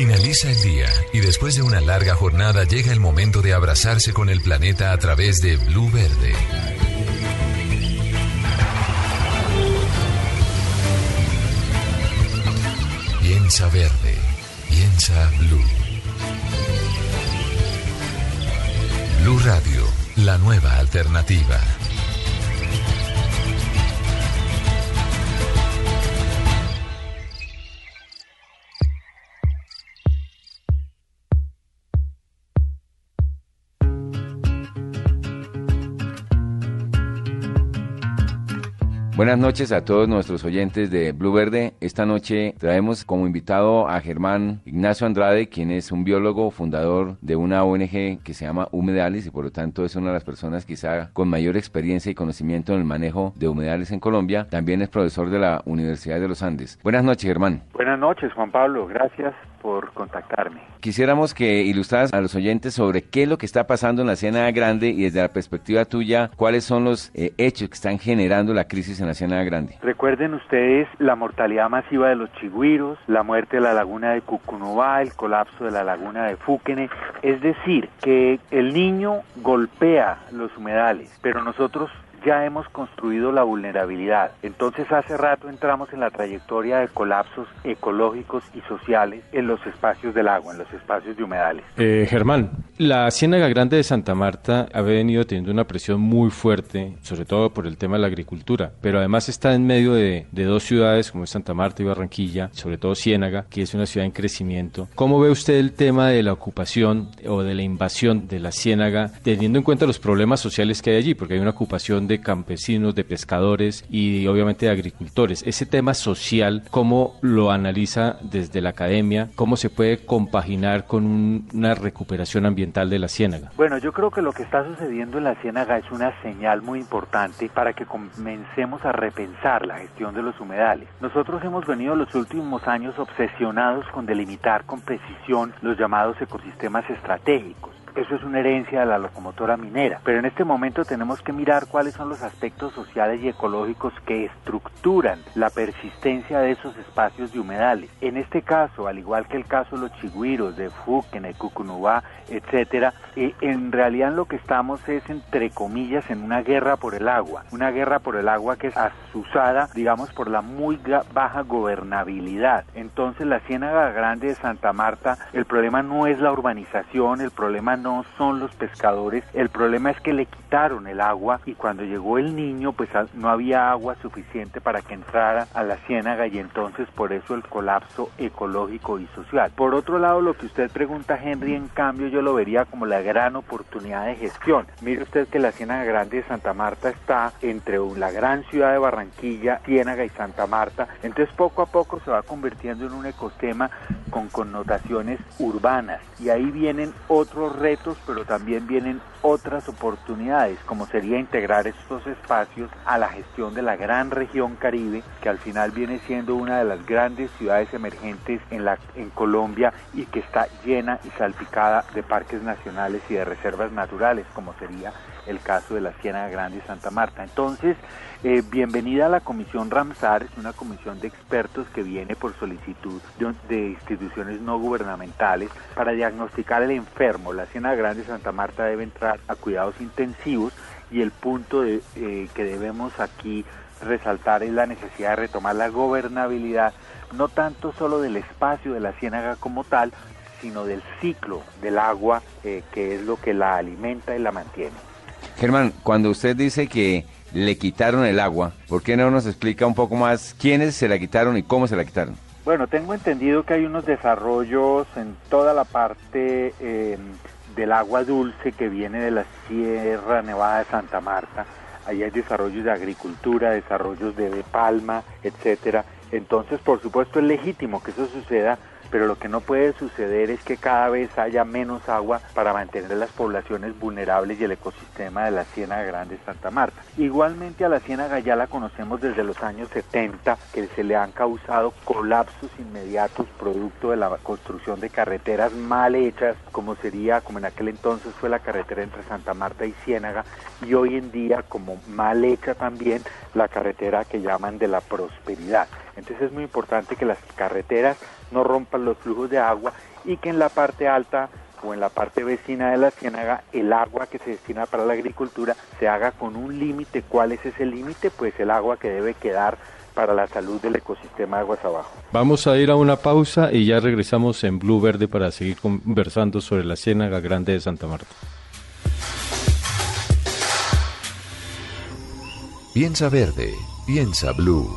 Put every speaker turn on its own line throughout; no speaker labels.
Finaliza el día y después de una larga jornada llega el momento de abrazarse con el planeta a través de Blue Verde. Piensa verde, piensa blue. Blue Radio, la nueva alternativa.
Buenas noches a todos nuestros oyentes de Blue Verde. Esta noche traemos como invitado a Germán Ignacio Andrade, quien es un biólogo fundador de una ONG que se llama Humedales y por lo tanto es una de las personas quizá con mayor experiencia y conocimiento en el manejo de humedales en Colombia. También es profesor de la Universidad de los Andes. Buenas noches, Germán.
Buenas noches, Juan Pablo. Gracias por contactarme.
Quisiéramos que ilustraras a los oyentes sobre qué es lo que está pasando en la Ciénaga Grande y desde la perspectiva tuya, cuáles son los eh, hechos que están generando la crisis en la Ciénaga Grande.
Recuerden ustedes la mortalidad masiva de los chigüiros, la muerte de la laguna de Cucunubá, el colapso de la laguna de Fúquene, es decir, que el niño golpea los humedales, pero nosotros ya hemos construido la vulnerabilidad. Entonces hace rato entramos en la trayectoria de colapsos ecológicos y sociales en los espacios del agua, en los espacios de humedales.
Eh, Germán, la Ciénaga Grande de Santa Marta ha venido teniendo una presión muy fuerte, sobre todo por el tema de la agricultura, pero además está en medio de, de dos ciudades como es Santa Marta y Barranquilla, sobre todo Ciénaga, que es una ciudad en crecimiento. ¿Cómo ve usted el tema de la ocupación o de la invasión de la Ciénaga, teniendo en cuenta los problemas sociales que hay allí? Porque hay una ocupación de campesinos, de pescadores y obviamente de agricultores. Ese tema social, ¿cómo lo analiza desde la academia? ¿Cómo se puede compaginar con un- una recuperación ambiental de la ciénaga?
Bueno, yo creo que lo que está sucediendo en la Ciénaga es una señal muy importante para que comencemos a repensar la gestión de los humedales. Nosotros hemos venido los últimos años obsesionados con delimitar con precisión los llamados ecosistemas estratégicos. Eso es una herencia de la locomotora minera. Pero en este momento tenemos que mirar cuáles son los aspectos sociales y ecológicos que estructuran la persistencia de esos espacios de humedales. En este caso, al igual que el caso de los chigüiros, de Fúquene, Cucunubá, etcétera, eh, en realidad lo que estamos es, entre comillas, en una guerra por el agua. Una guerra por el agua que es asusada, digamos, por la muy baja gobernabilidad. Entonces, la Ciénaga Grande de Santa Marta, el problema no es la urbanización, el problema no son los pescadores, el problema es que le quitaron el agua y cuando llegó el niño, pues a- no había agua suficiente para que entrara a la ciénaga y entonces por eso el colapso ecológico y social. Por otro lado, lo que usted pregunta, Henry, en cambio yo lo vería como la gran oportunidad de gestión. Mire usted que la Ciénaga Grande de Santa Marta está entre la gran ciudad de Barranquilla, Ciénaga y Santa Marta, entonces poco a poco se va convirtiendo en un ecosistema con connotaciones urbanas y ahí vienen otros retos, pero también vienen otras oportunidades, como sería integrar estos espacios a la gestión de la gran región Caribe, que al final viene siendo una de las grandes ciudades emergentes en, Colombia y que está llena y salpicada de parques nacionales y de reservas naturales, como sería el caso de la Ciénaga Grande y Santa Marta. Entonces, eh, bienvenida a la Comisión Ramsar, es una comisión de expertos que viene por solicitud de, instituciones no gubernamentales para diagnosticar el enfermo. La Ciénaga Grande y Santa Marta debe entrar a cuidados intensivos y el punto eh, que debemos aquí resaltar es la necesidad de retomar la gobernabilidad, no tanto solo del espacio de la ciénaga como tal, sino del ciclo del agua, eh, que es lo que la alimenta y la mantiene.
Germán, cuando usted dice que le quitaron el agua, ¿por qué no nos explica un poco más quiénes se la quitaron y cómo se la quitaron?
Bueno, tengo entendido que hay unos desarrollos en toda la parte eh, del agua dulce que viene de la Sierra Nevada de Santa Marta. Ahí hay desarrollos de agricultura, desarrollos de palma, etcétera. Entonces, por supuesto, es legítimo que eso suceda pero lo que no puede suceder es que cada vez haya menos agua para mantener las poblaciones vulnerables y el ecosistema de la Ciénaga Grande Santa Marta. Igualmente a la Ciénaga ya la conocemos desde los años 70, que se le han causado colapsos inmediatos producto de la construcción de carreteras mal hechas, como sería, como en aquel entonces fue la carretera entre Santa Marta y Ciénaga, y hoy en día como mal hecha también la carretera que llaman de la prosperidad. Entonces es muy importante que las carreteras no rompan los flujos de agua y que en la parte alta o en la parte vecina de la ciénaga el agua que se destina para la agricultura se haga con un límite. ¿Cuál es ese límite? Pues el agua que debe quedar para la salud del ecosistema de aguas abajo.
Vamos a ir a una pausa y ya regresamos en Blue Verde para seguir conversando sobre la Ciénaga Grande de Santa Marta.
Piensa verde, piensa blue.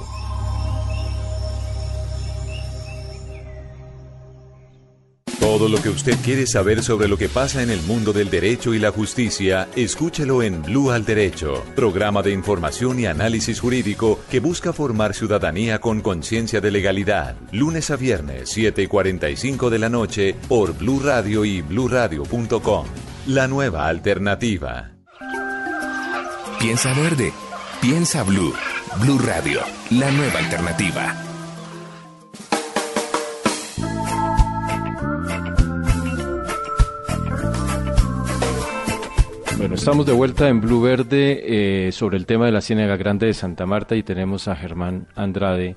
Todo lo que usted quiere saber sobre lo que pasa en el mundo del derecho y la justicia, escúchelo en Blue al Derecho, programa de información y análisis jurídico que busca formar ciudadanía con conciencia de legalidad. Lunes a viernes, 7 y 45 de la noche, por Blue Radio y bluradio.com. La nueva alternativa.
Piensa verde, piensa blue. Blue Radio, la nueva alternativa.
Estamos de vuelta en Blue Verde eh, sobre el tema de la Ciénaga Grande de Santa Marta y tenemos a Germán Andrade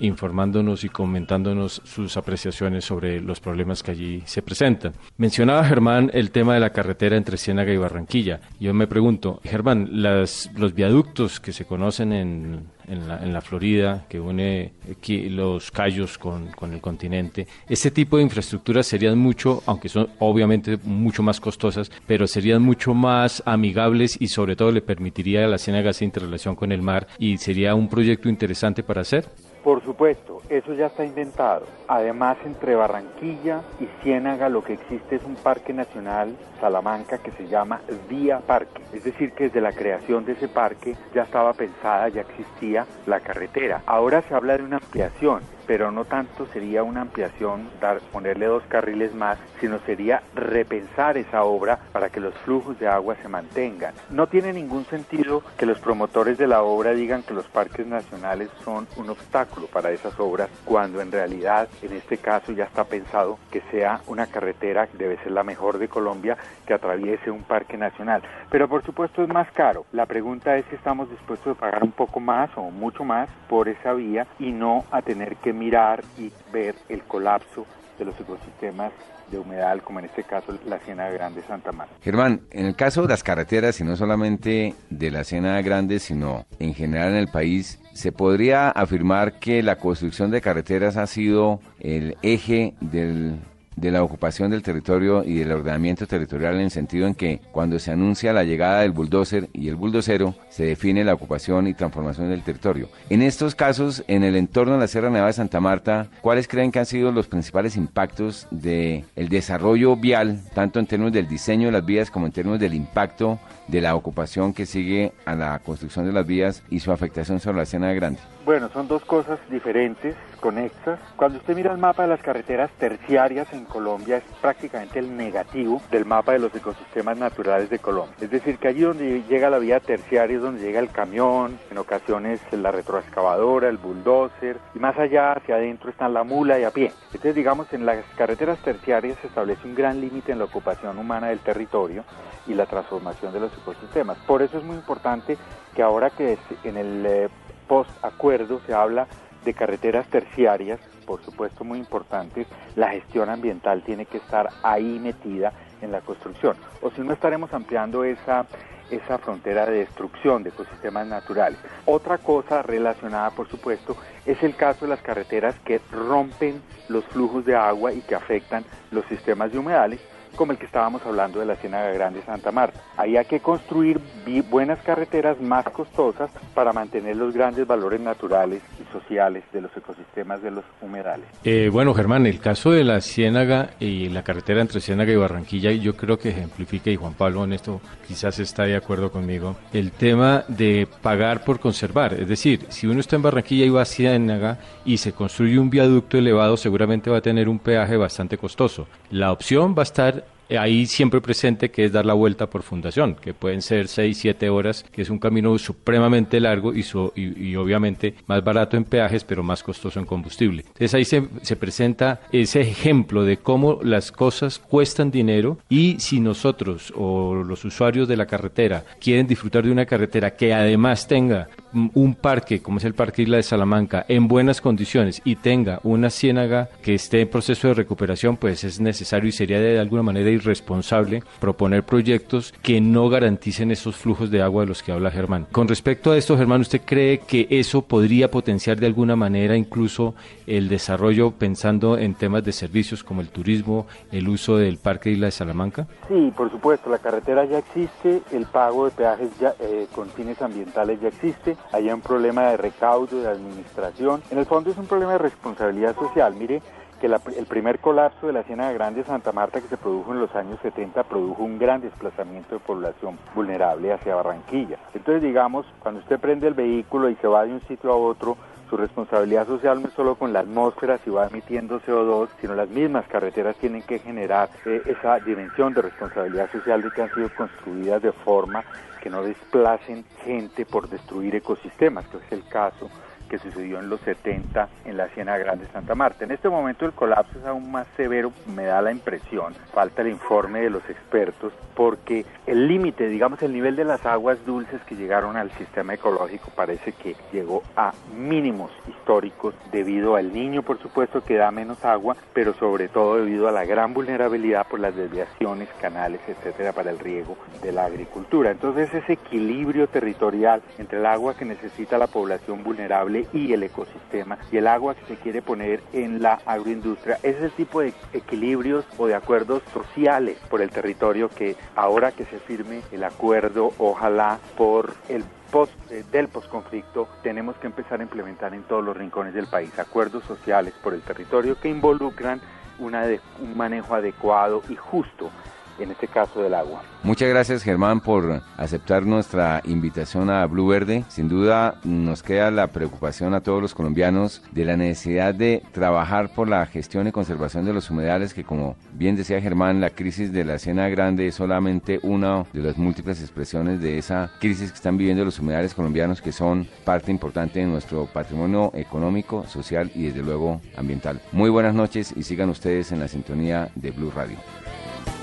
informándonos y comentándonos sus apreciaciones sobre los problemas que allí se presentan. Mencionaba Germán el tema de la carretera entre Ciénaga y Barranquilla. Yo me pregunto, Germán, las, los viaductos que se conocen en, la, Florida, que une aquí los callos con, con el continente, este tipo de infraestructuras serían mucho, aunque son obviamente mucho más costosas, pero serían mucho más amigables y sobre todo le permitiría a la Ciénaga esa interrelación con el mar y sería un proyecto interesante para hacer.
Por supuesto, eso ya está inventado. Además, entre Barranquilla y Ciénaga lo que existe es un parque nacional, Salamanca, que se llama Vía Parque. Es decir, que desde la creación de ese parque ya estaba pensada, ya existía la carretera. Ahora se habla de una ampliación pero no tanto sería una ampliación, dar, ponerle dos carriles más, sino sería repensar esa obra para que los flujos de agua se mantengan. No tiene ningún sentido que los promotores de la obra digan que los parques nacionales son un obstáculo para esas obras, cuando en realidad en este caso ya está pensado que sea una carretera debe ser la mejor de Colombia que atraviese un parque nacional. Pero por supuesto es más caro. La pregunta es si estamos dispuestos a pagar un poco más o mucho más por esa vía y no a tener que mirar y ver el colapso de los ecosistemas de humedal, como en este caso la Ciénaga Grande Santa Marta.
Germán, en el caso de las carreteras, y no solamente de la Ciénaga Grande, sino en general en el país, ¿se podría afirmar que la construcción de carreteras ha sido el eje del de la ocupación del territorio y del ordenamiento territorial en el sentido en que cuando se anuncia la llegada del bulldozer y el bulldocero se define la ocupación y transformación del territorio. En estos casos, en el entorno de la Sierra Nevada de Santa Marta, ¿cuáles creen que han sido los principales impactos del el desarrollo vial, tanto en términos del diseño de las vías como en términos del impacto de la ocupación que sigue a la construcción de las vías y su afectación sobre la escena grande?
Bueno, son dos cosas diferentes, conexas. Cuando usted mira el mapa de las carreteras terciarias en Colombia es prácticamente el negativo del mapa de los ecosistemas naturales de Colombia. Es decir, que allí donde llega la vía terciaria es donde llega el camión, en ocasiones la retroexcavadora, el bulldozer, y más allá hacia adentro están la mula y a pie. Entonces, digamos, en las carreteras terciarias se establece un gran límite en la ocupación humana del territorio y la transformación de los ecosistemas. Por eso es muy importante que ahora que en el eh, post-acuerdo se habla de carreteras terciarias, por supuesto muy importantes, la gestión ambiental tiene que estar ahí metida en la construcción. O si no estaremos ampliando esa, esa frontera de destrucción de ecosistemas naturales. Otra cosa relacionada, por supuesto, es el caso de las carreteras que rompen los flujos de agua y que afectan los sistemas de humedales como el que estábamos hablando de la Ciénaga Grande Santa Marta. Ahí hay que construir buenas carreteras más costosas para mantener los grandes valores naturales y sociales de los ecosistemas de los humedales.
Eh, bueno, Germán, el caso de la Ciénaga y la carretera entre Ciénaga y Barranquilla, yo creo que ejemplifica, y Juan Pablo en esto quizás está de acuerdo conmigo, el tema de pagar por conservar. Es decir, si uno está en Barranquilla y va a Ciénaga y se construye un viaducto elevado, seguramente va a tener un peaje bastante costoso. La opción va a estar ahí siempre presente que es dar la vuelta por fundación, que pueden ser 6, 7 horas, que es un camino supremamente largo y, y, obviamente más barato en peajes, pero más costoso en combustible. Entonces ahí se, se, presenta ese ejemplo de cómo las cosas cuestan dinero y si nosotros o los usuarios de la carretera quieren disfrutar de una carretera que además tenga un parque, como es el Parque Isla de Salamanca, en buenas condiciones y tenga una ciénaga que esté en proceso de recuperación, pues es necesario y sería de alguna manera irresponsable proponer proyectos que no garanticen esos flujos de agua de los que habla Germán. Con respecto a esto, Germán, ¿usted cree que eso podría potenciar de alguna manera incluso el desarrollo pensando en temas de servicios como el turismo, el uso del Parque Isla de Salamanca?
Sí, por supuesto, la carretera ya existe, el pago de peajes ya, eh, con fines ambientales ya existe, hay un problema de recaudo, de administración, en el fondo es un problema de responsabilidad social. Mire, que el primer colapso de la Ciénaga Grande de Santa Marta que se produjo en los años 70 produjo un gran desplazamiento de población vulnerable hacia Barranquilla. Entonces, digamos, cuando usted prende el vehículo y se va de un sitio a otro, su responsabilidad social no es solo con la atmósfera si va emitiendo CO2, sino las mismas carreteras tienen que generar eh, esa dimensión de responsabilidad social de que han sido construidas de forma que no desplacen gente por destruir ecosistemas, que es el caso que sucedió en los 70 en la Ciénaga Grande Santa Marta. En este momento el colapso es aún más severo, me da la impresión, falta el informe de los expertos, porque el límite, digamos el nivel de las aguas dulces que llegaron al sistema ecológico parece que llegó a mínimos históricos debido al niño, por supuesto, que da menos agua, pero sobre todo debido a la gran vulnerabilidad por las desviaciones, canales, etcétera, para el riego de la agricultura. Entonces ese equilibrio territorial entre el agua que necesita la población vulnerable y el ecosistema y el agua que se quiere poner en la agroindustria. es el tipo de equilibrios o de acuerdos sociales por el territorio que ahora que se firme el acuerdo, ojalá por el post, eh, del posconflicto tenemos que empezar a implementar en todos los rincones del país acuerdos sociales por el territorio que involucran un manejo adecuado y justo en este caso del agua.
Muchas gracias Germán por aceptar nuestra invitación a Blue Verde. Sin duda nos queda la preocupación a todos los colombianos de la necesidad de trabajar por la gestión y conservación de los humedales que como bien decía Germán, la crisis de la Siena Grande es solamente una de las múltiples expresiones de esa crisis que están viviendo los humedales colombianos que son parte importante de nuestro patrimonio económico, social y desde luego ambiental. Muy buenas noches y sigan ustedes en la sintonía de Blue Radio.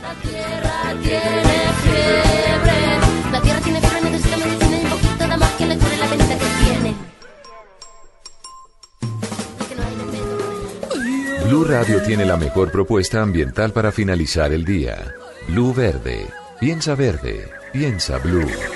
La tierra tiene fiebre. La tierra tiene fiebre, necesita medicina y un poquito de más que le cure la venta que tiene.
Blue Radio tiene la mejor propuesta ambiental para finalizar el día. Blue Verde. Piensa verde. Piensa blue.